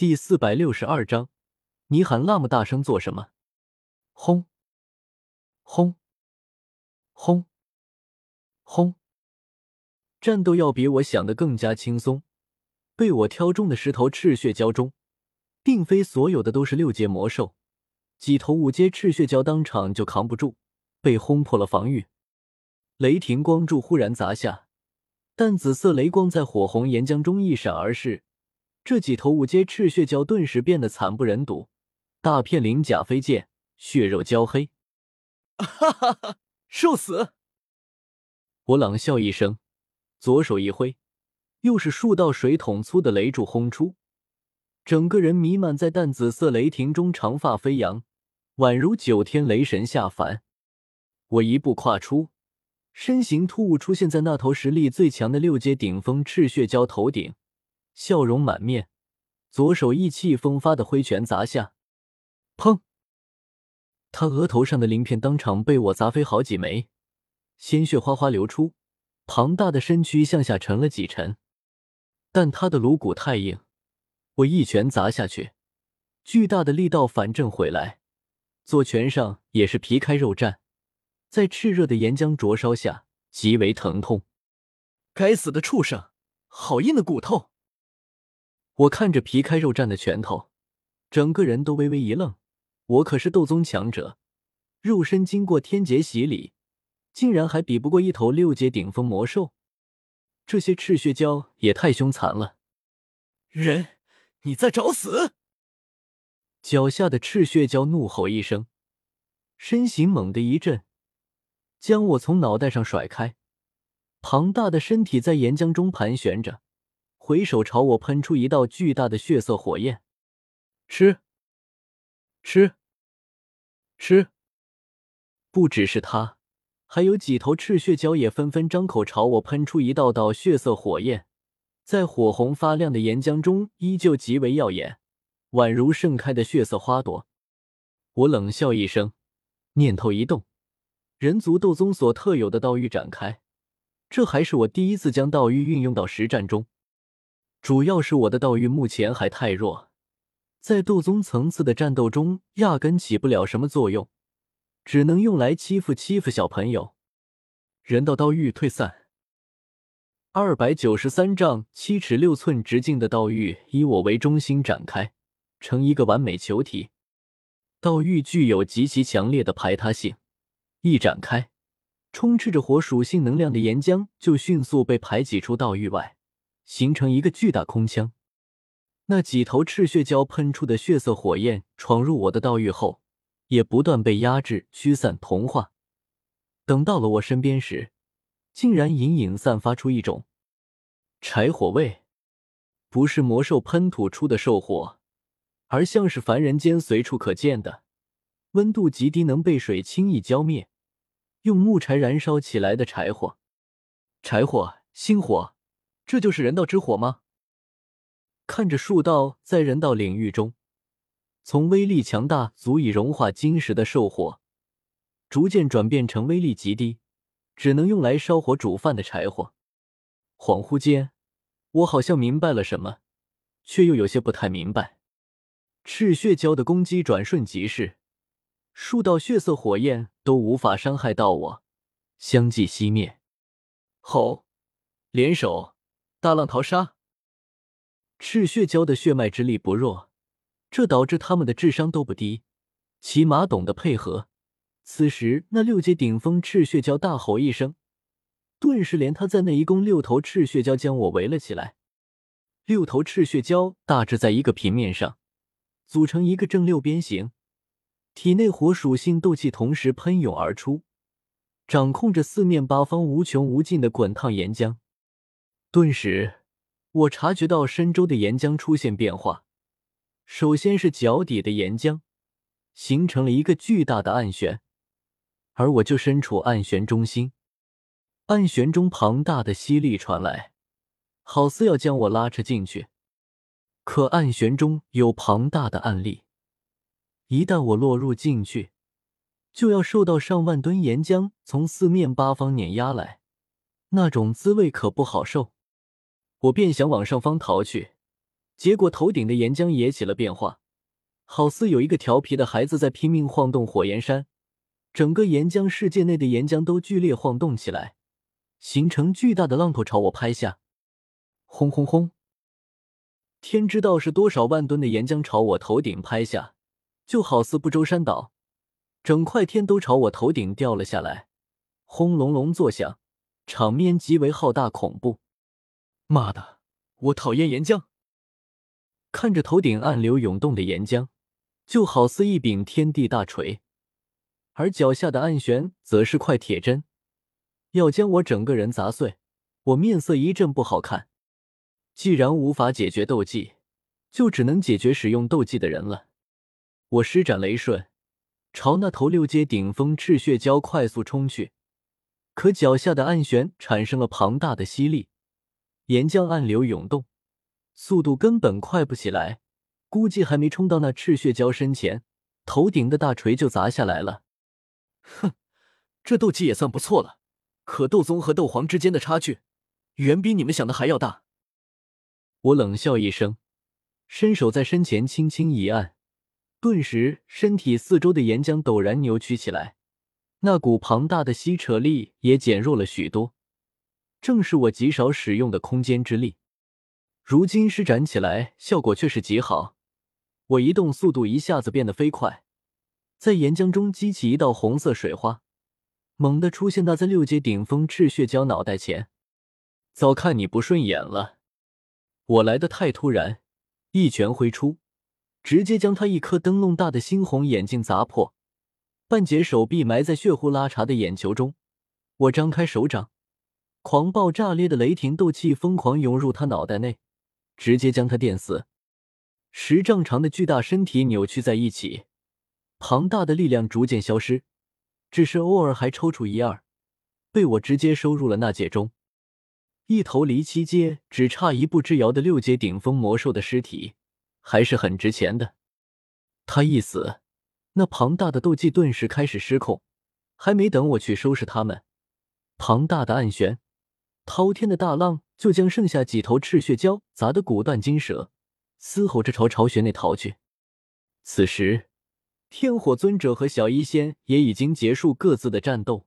第四百六十二章，你喊那么大声做什么？轰！轰！轰！轰！战斗要比我想的更加轻松。被我挑中的十头赤血蛟中，并非所有的都是六阶魔兽，几头五阶赤血蛟当场就扛不住，被轰破了防御。雷霆光柱忽然砸下，淡紫色雷光在火红岩浆中一闪而逝。这几头五阶赤血蛟顿时变得惨不忍睹，大片鳞甲飞溅，血肉焦黑。哈哈哈！受死！我冷笑一声，左手一挥，又是数道水桶粗的雷柱轰出，整个人弥漫在淡紫色雷霆中，长发飞扬，宛如九天雷神下凡。我一步跨出。身形突兀出现在那头实力最强的六阶顶峰赤血蛟头顶，笑容满面，左手意气风发的挥拳砸下，砰！他额头上的鳞片当场被我砸飞好几枚，鲜血哗哗流出，庞大的身躯向下沉了几沉。但他的颅骨太硬，我一拳砸下去，巨大的力道反震回来，左拳上也是皮开肉绽。在炽热的岩浆灼烧下，极为疼痛。该死的畜生，好硬的骨头！我看着皮开肉绽的拳头，整个人都微微一愣。我可是斗宗强者，肉身经过天劫洗礼，竟然还比不过一头六阶顶峰魔兽。这些赤血蛟也太凶残了！人，你在找死！脚下的赤血蛟怒吼一声，身形猛地一震。将我从脑袋上甩开，庞大的身体在岩浆中盘旋着，回手朝我喷出一道巨大的血色火焰。吃，吃，吃！不只是他，还有几头赤血蛟也纷纷张口朝我喷出一道道血色火焰，在火红发亮的岩浆中依旧极为耀眼，宛如盛开的血色花朵。我冷笑一声，念头一动。人族斗宗所特有的道域展开，这还是我第一次将道域运用到实战中。主要是我的道域目前还太弱，在斗宗层次的战斗中压根起不了什么作用，只能用来欺负欺负小朋友。人道道域退散。二百九十三丈七尺六寸直径的道域以我为中心展开，成一个完美球体。道域具有极其强烈的排他性。一展开，充斥着火属性能量的岩浆就迅速被排挤出道域外，形成一个巨大空腔。那几头赤血蛟喷出的血色火焰闯入我的道域后，也不断被压制、驱散、同化。等到了我身边时，竟然隐隐散发出一种柴火味，不是魔兽喷吐出的兽火，而像是凡人间随处可见的。温度极低，能被水轻易浇灭，用木柴燃烧起来的柴火。柴火，星火，这就是人道之火吗？看着数道在人道领域中，从威力强大足以融化金石的兽火，逐渐转变成威力极低，只能用来烧火煮饭的柴火。恍惚间，我好像明白了什么，却又有些不太明白。赤血蛟的攻击转瞬即逝。数道血色火焰都无法伤害到我，相继熄灭。吼！联手，大浪淘沙。赤血蛟的血脉之力不弱，这导致他们的智商都不低，起码懂得配合。此时，那六阶顶峰赤血蛟大吼一声，顿时连他在内一共六头赤血蛟将我围了起来。六头赤血蛟大致在一个平面上，组成一个正六边形。体内火属性斗气同时喷涌而出，掌控着四面八方无穷无尽的滚烫岩浆。顿时，我察觉到深周的岩浆出现变化。首先是脚底的岩浆，形成了一个巨大的暗旋，而我就身处暗旋中心。暗旋中庞大的吸力传来，好似要将我拉扯进去。可暗旋中有庞大的暗力。一旦我落入进去，就要受到上万吨岩浆从四面八方碾压来，那种滋味可不好受。我便想往上方逃去，结果头顶的岩浆也起了变化，好似有一个调皮的孩子在拼命晃动火焰山，整个岩浆世界内的岩浆都剧烈晃动起来，形成巨大的浪头朝我拍下。轰轰轰！天知道是多少万吨的岩浆朝我头顶拍下，就好似不周山倒，整块天都朝我头顶掉了下来，轰隆隆作响，场面极为浩大恐怖。妈的，我讨厌岩浆！看着头顶暗流涌动的岩浆，就好似一柄天地大锤，而脚下的暗旋则是块铁针，要将我整个人砸碎。我面色一阵不好看。既然无法解决斗技，就只能解决使用斗技的人了。我施展雷瞬，朝那头六阶顶峰赤血蛟快速冲去，可脚下的暗旋产生了庞大的吸力，岩浆暗流涌动。速度根本快不起来，估计还没冲到那赤血蛟身前，头顶的大锤就砸下来了。哼，这斗技也算不错了，可斗宗和斗皇之间的差距，远比你们想的还要大。我冷笑一声，伸手在身前轻轻一按，顿时身体四周的岩浆陡然扭曲起来，那股庞大的吸扯力也减弱了许多，正是我极少使用的空间之力。如今施展起来效果却是极好，我移动速度一下子变得飞快，在岩浆中激起一道红色水花，猛地出现那在六阶顶峰赤血蛟脑袋前。早看你不顺眼了，我来的太突然，一拳挥出，直接将他一颗灯笼大的猩红眼睛砸破，半截手臂埋在血呼拉碴的眼球中。我张开手掌，狂暴炸裂的雷霆斗气疯狂涌入他脑袋内。直接将他电死，十丈长的巨大身体扭曲在一起，庞大的力量逐渐消失，只是偶尔还抽搐一二，被我直接收入了纳戒中。一头离七阶只差一步之遥的六阶顶峰魔兽的尸体，还是很值钱的。他一死，那庞大的斗技顿时开始失控，还没等我去收拾他们，庞大的暗旋，滔天的大浪。就将剩下几头赤血蛟砸得骨断筋折，嘶吼着朝巢穴内逃去。此时，天火尊者和小医仙也已经结束各自的战斗，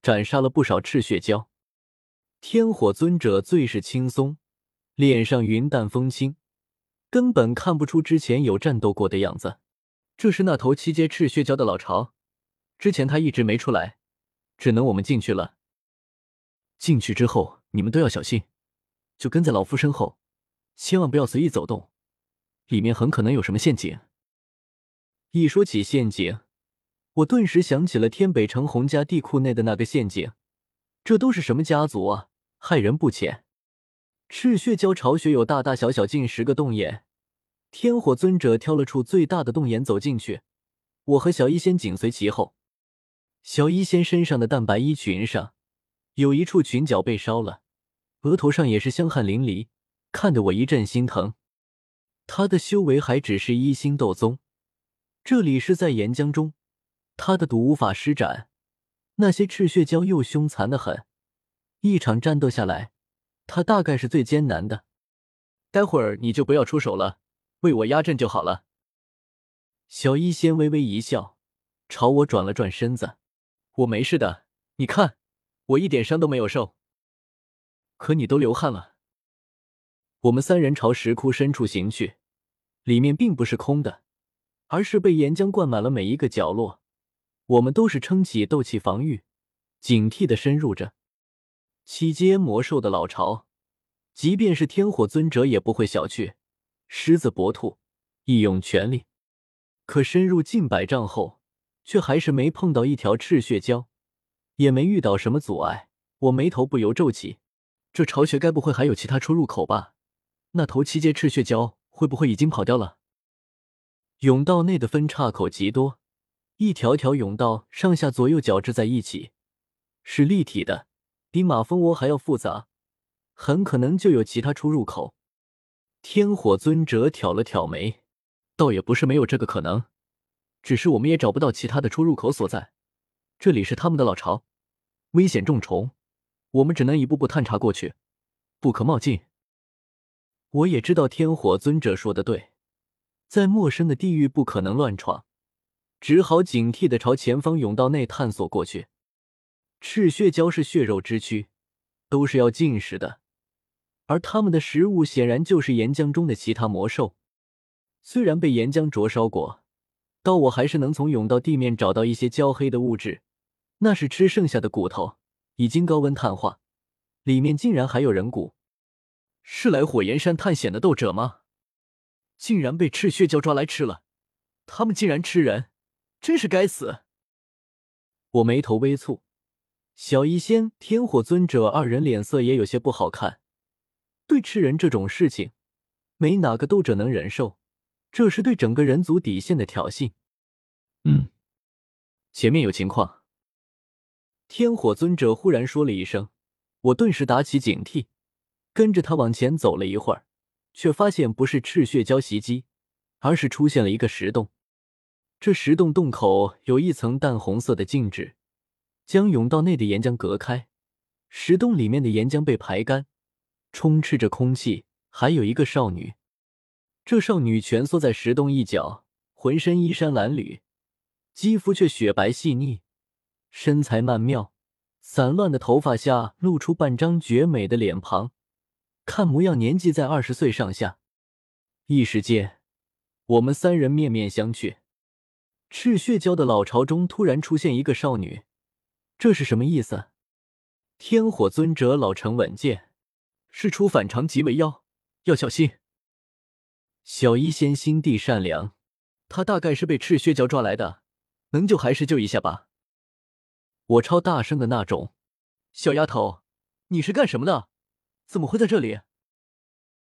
斩杀了不少赤血蛟。天火尊者最是轻松，脸上云淡风轻，根本看不出之前有战斗过的样子。这是那头七阶赤血蛟的老巢，之前他一直没出来，只能我们进去了。进去之后，你们都要小心。就跟在老夫身后，千万不要随意走动，里面很可能有什么陷阱。一说起陷阱，我顿时想起了天北城洪家地库内的那个陷阱。这都是什么家族啊？害人不浅！赤血蛟巢穴有大大小小近十个洞眼，天火尊者挑了处最大的洞眼走进去，我和小医仙紧随其后。小医仙身上的淡白衣裙上有一处裙角被烧了。额头上也是香汗淋漓，看得我一阵心疼。他的修为还只是一星斗宗，这里是在岩浆中，他的毒无法施展。那些赤血蛟又凶残的很，一场战斗下来，他大概是最艰难的。待会儿你就不要出手了，为我压阵就好了。小医仙微微一笑，朝我转了转身子：“我没事的，你看，我一点伤都没有受。”可你都流汗了。我们三人朝石窟深处行去，里面并不是空的，而是被岩浆灌满了每一个角落。我们都是撑起斗气防御，警惕的深入着七阶魔兽的老巢。即便是天火尊者也不会小觑，狮子搏兔，一用全力。可深入近百丈后，却还是没碰到一条赤血蛟，也没遇到什么阻碍。我眉头不由皱起。这巢穴该不会还有其他出入口吧？那头七阶赤血蛟会不会已经跑掉了？甬道内的分岔口极多，一条条甬道上下左右交织在一起，是立体的，比马蜂窝还要复杂，很可能就有其他出入口。天火尊者挑了挑眉，倒也不是没有这个可能，只是我们也找不到其他的出入口所在。这里是他们的老巢，危险重重。我们只能一步步探查过去，不可冒进。我也知道天火尊者说的对，在陌生的地域不可能乱闯，只好警惕的朝前方甬道内探索过去。赤血蛟是血肉之躯，都是要进食的，而他们的食物显然就是岩浆中的其他魔兽。虽然被岩浆灼烧过，但我还是能从甬道地面找到一些焦黑的物质，那是吃剩下的骨头，已经高温碳化，里面竟然还有人骨。是来火焰山探险的斗者吗？竟然被赤血蛟抓来吃了！他们竟然吃人，真是该死！我眉头微蹙。小医仙、天火尊者二人脸色也有些不好看。对吃人这种事情，没哪个斗者能忍受，这是对整个人族底线的挑衅。嗯，前面有情况。天火尊者忽然说了一声，我顿时打起警惕，跟着他往前走了一会儿，却发现不是赤血蛟袭击，而是出现了一个石洞。这石洞洞口有一层淡红色的静纸。将甬道内的岩浆隔开，石洞里面的岩浆被排干，充斥着空气。还有一个少女，这少女蜷缩在石洞一角，浑身衣衫褴褛，肌肤却雪白细腻，身材曼妙，散乱的头发下露出半张绝美的脸庞，看模样年纪在二十岁上下。一时间，我们三人面面相觑。赤血蛟的老巢中突然出现一个少女。这是什么意思？天火尊者老成稳健，事出反常即为妖，要小心。小医仙心地善良，他大概是被赤血蛟抓来的，能救还是救一下吧。我超大声的那种。小丫头，你是干什么的？怎么会在这里？